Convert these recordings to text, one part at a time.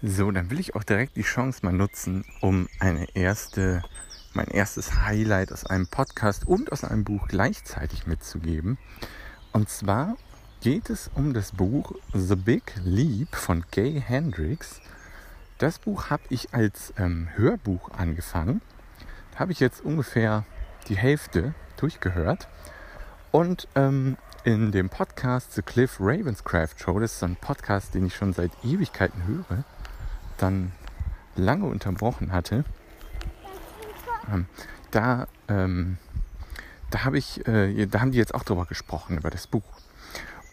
So, dann will ich auch direkt die Chance mal nutzen, um eine erste, mein erstes Highlight aus einem Podcast und aus einem Buch gleichzeitig mitzugeben. Und zwar geht es um das Buch The Big Leap von Gay Hendricks. Das Buch habe ich als ähm, Hörbuch angefangen. Da habe ich jetzt ungefähr die Hälfte durchgehört. Und ähm, in dem Podcast The Cliff Ravenscraft Show, das ist so ein Podcast, den ich schon seit Ewigkeiten höre, dann lange unterbrochen hatte, ähm, da, ähm, da, hab ich, äh, da haben die jetzt auch drüber gesprochen, über das Buch.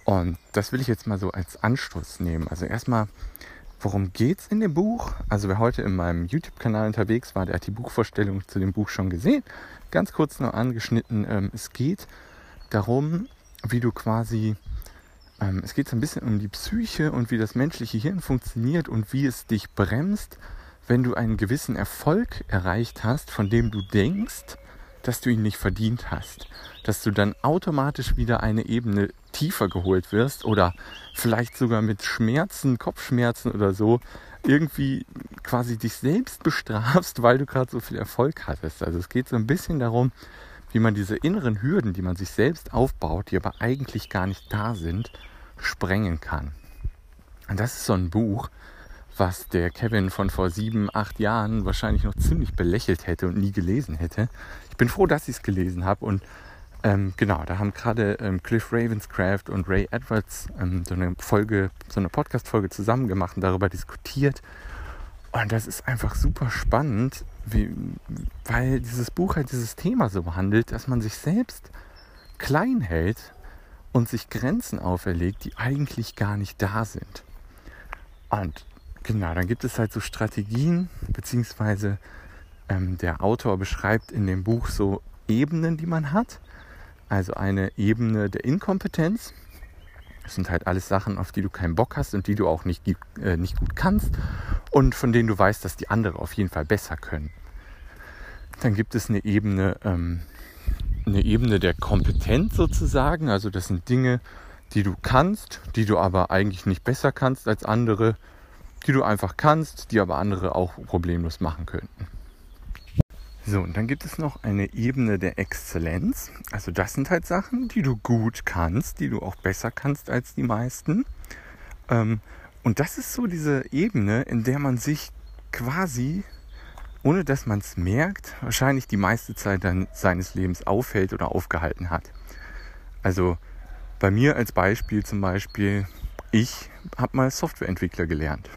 Und das will ich jetzt mal so als Anstoß nehmen. Also erstmal, worum geht es in dem Buch? Also wer heute in meinem YouTube-Kanal unterwegs war, der hat die Buchvorstellung zu dem Buch schon gesehen. Ganz kurz noch angeschnitten. Ähm, es geht darum, wie du quasi ähm, es geht so ein bisschen um die Psyche und wie das menschliche Hirn funktioniert und wie es dich bremst, wenn du einen gewissen Erfolg erreicht hast, von dem du denkst, dass du ihn nicht verdient hast. Dass du dann automatisch wieder eine Ebene tiefer geholt wirst oder vielleicht sogar mit Schmerzen, Kopfschmerzen oder so irgendwie quasi dich selbst bestrafst, weil du gerade so viel Erfolg hattest. Also es geht so ein bisschen darum, wie man diese inneren Hürden, die man sich selbst aufbaut, die aber eigentlich gar nicht da sind, sprengen kann. Und das ist so ein Buch, was der Kevin von vor sieben, acht Jahren wahrscheinlich noch ziemlich belächelt hätte und nie gelesen hätte. Ich bin froh, dass ich es gelesen habe und ähm, genau, da haben gerade ähm, Cliff Ravenscraft und Ray Edwards ähm, so eine Folge, so eine Podcast-Folge zusammen gemacht und darüber diskutiert. Und das ist einfach super spannend, wie, weil dieses Buch halt dieses Thema so behandelt, dass man sich selbst klein hält und sich Grenzen auferlegt, die eigentlich gar nicht da sind. Und genau, dann gibt es halt so Strategien, beziehungsweise ähm, der Autor beschreibt in dem Buch so Ebenen, die man hat. Also eine Ebene der Inkompetenz. Das sind halt alles Sachen, auf die du keinen Bock hast und die du auch nicht, äh, nicht gut kannst und von denen du weißt, dass die anderen auf jeden Fall besser können. Dann gibt es eine Ebene, ähm, eine Ebene der Kompetenz sozusagen. Also das sind Dinge, die du kannst, die du aber eigentlich nicht besser kannst als andere, die du einfach kannst, die aber andere auch problemlos machen könnten. So, und dann gibt es noch eine Ebene der Exzellenz. Also das sind halt Sachen, die du gut kannst, die du auch besser kannst als die meisten. Ähm, und das ist so diese Ebene, in der man sich quasi ohne dass man es merkt, wahrscheinlich die meiste Zeit dann seines Lebens aufhält oder aufgehalten hat. Also bei mir als Beispiel zum Beispiel, ich habe mal Softwareentwickler gelernt.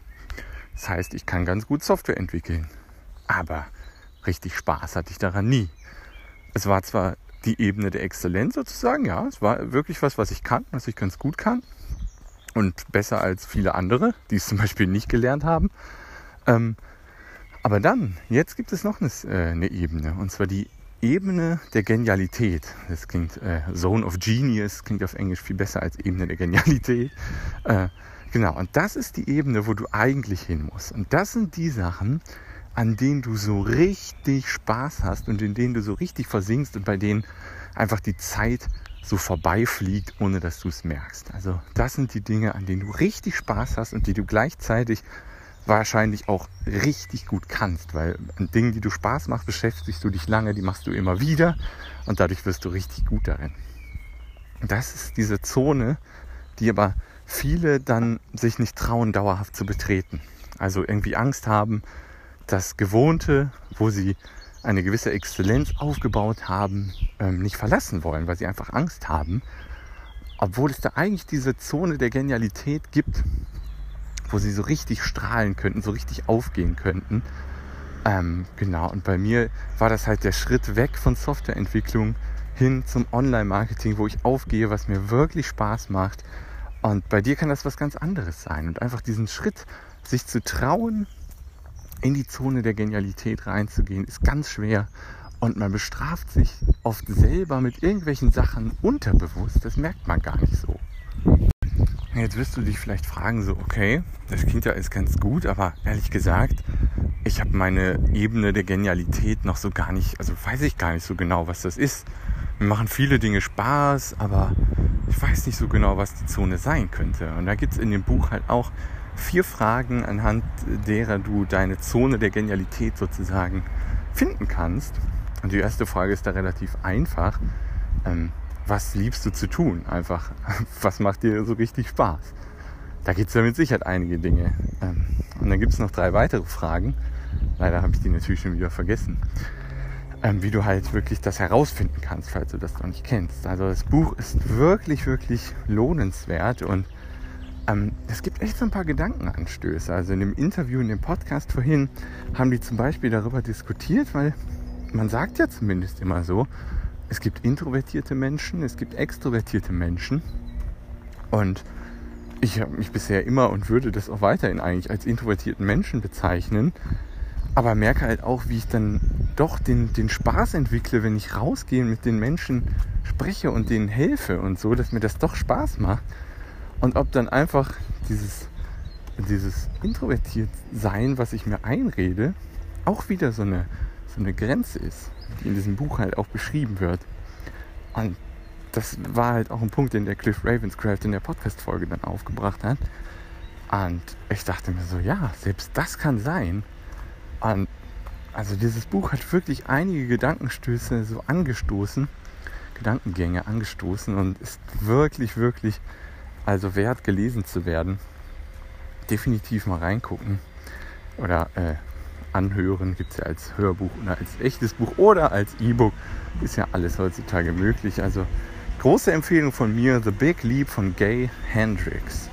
Das heißt, ich kann ganz gut Software entwickeln. Aber richtig Spaß hatte ich daran nie. Es war zwar die Ebene der Exzellenz sozusagen, ja, es war wirklich was, was ich kann, was ich ganz gut kann. Und besser als viele andere, die es zum Beispiel nicht gelernt haben. Ähm, aber dann, jetzt gibt es noch eine, äh, eine Ebene, und zwar die Ebene der Genialität. Das klingt äh, Zone of Genius, klingt auf Englisch viel besser als Ebene der Genialität. Äh, genau, und das ist die Ebene, wo du eigentlich hin musst. Und das sind die Sachen, an denen du so richtig Spaß hast und in denen du so richtig versinkst und bei denen einfach die Zeit so vorbeifliegt, ohne dass du es merkst. Also das sind die Dinge, an denen du richtig Spaß hast und die du gleichzeitig wahrscheinlich auch richtig gut kannst, weil an Dingen, die du Spaß machst, beschäftigst du dich lange, die machst du immer wieder und dadurch wirst du richtig gut darin. Das ist diese Zone, die aber viele dann sich nicht trauen, dauerhaft zu betreten. Also irgendwie Angst haben, das Gewohnte, wo sie eine gewisse Exzellenz aufgebaut haben, ähm, nicht verlassen wollen, weil sie einfach Angst haben. Obwohl es da eigentlich diese Zone der Genialität gibt, wo sie so richtig strahlen könnten, so richtig aufgehen könnten. Ähm, genau, und bei mir war das halt der Schritt weg von Softwareentwicklung hin zum Online-Marketing, wo ich aufgehe, was mir wirklich Spaß macht. Und bei dir kann das was ganz anderes sein. Und einfach diesen Schritt, sich zu trauen, in die Zone der Genialität reinzugehen, ist ganz schwer. Und man bestraft sich oft selber mit irgendwelchen Sachen unterbewusst. Das merkt man gar nicht so. Jetzt wirst du dich vielleicht fragen, so, okay, das klingt ja alles ganz gut, aber ehrlich gesagt, ich habe meine Ebene der Genialität noch so gar nicht, also weiß ich gar nicht so genau, was das ist. Mir machen viele Dinge Spaß, aber ich weiß nicht so genau, was die Zone sein könnte. Und da gibt es in dem Buch halt auch vier Fragen, anhand derer du deine Zone der Genialität sozusagen finden kannst. Und die erste Frage ist da relativ einfach. Ähm, was liebst du zu tun? Einfach, was macht dir so richtig Spaß? Da gibt es ja mit Sicherheit einige Dinge. Ähm, und dann gibt es noch drei weitere Fragen. Leider habe ich die natürlich schon wieder vergessen. Ähm, wie du halt wirklich das herausfinden kannst, falls du das noch nicht kennst. Also das Buch ist wirklich, wirklich lohnenswert und es gibt echt so ein paar Gedankenanstöße. Also in dem Interview, in dem Podcast vorhin haben die zum Beispiel darüber diskutiert, weil man sagt ja zumindest immer so, es gibt introvertierte Menschen, es gibt extrovertierte Menschen und ich habe mich bisher immer und würde das auch weiterhin eigentlich als introvertierten Menschen bezeichnen, aber merke halt auch, wie ich dann doch den, den Spaß entwickle, wenn ich rausgehe und mit den Menschen spreche und denen helfe und so, dass mir das doch Spaß macht. Und ob dann einfach dieses, dieses introvertiert sein, was ich mir einrede, auch wieder so eine, so eine Grenze ist, die in diesem Buch halt auch beschrieben wird. Und das war halt auch ein Punkt, den der Cliff Ravenscraft in der Podcast-Folge dann aufgebracht hat. Und ich dachte mir so, ja, selbst das kann sein. Und also dieses Buch hat wirklich einige Gedankenstöße so angestoßen, Gedankengänge angestoßen und ist wirklich, wirklich also wert gelesen zu werden. Definitiv mal reingucken oder äh, anhören. Gibt es ja als Hörbuch oder als echtes Buch oder als E-Book. Ist ja alles heutzutage möglich. Also große Empfehlung von mir, The Big Leap von Gay Hendricks.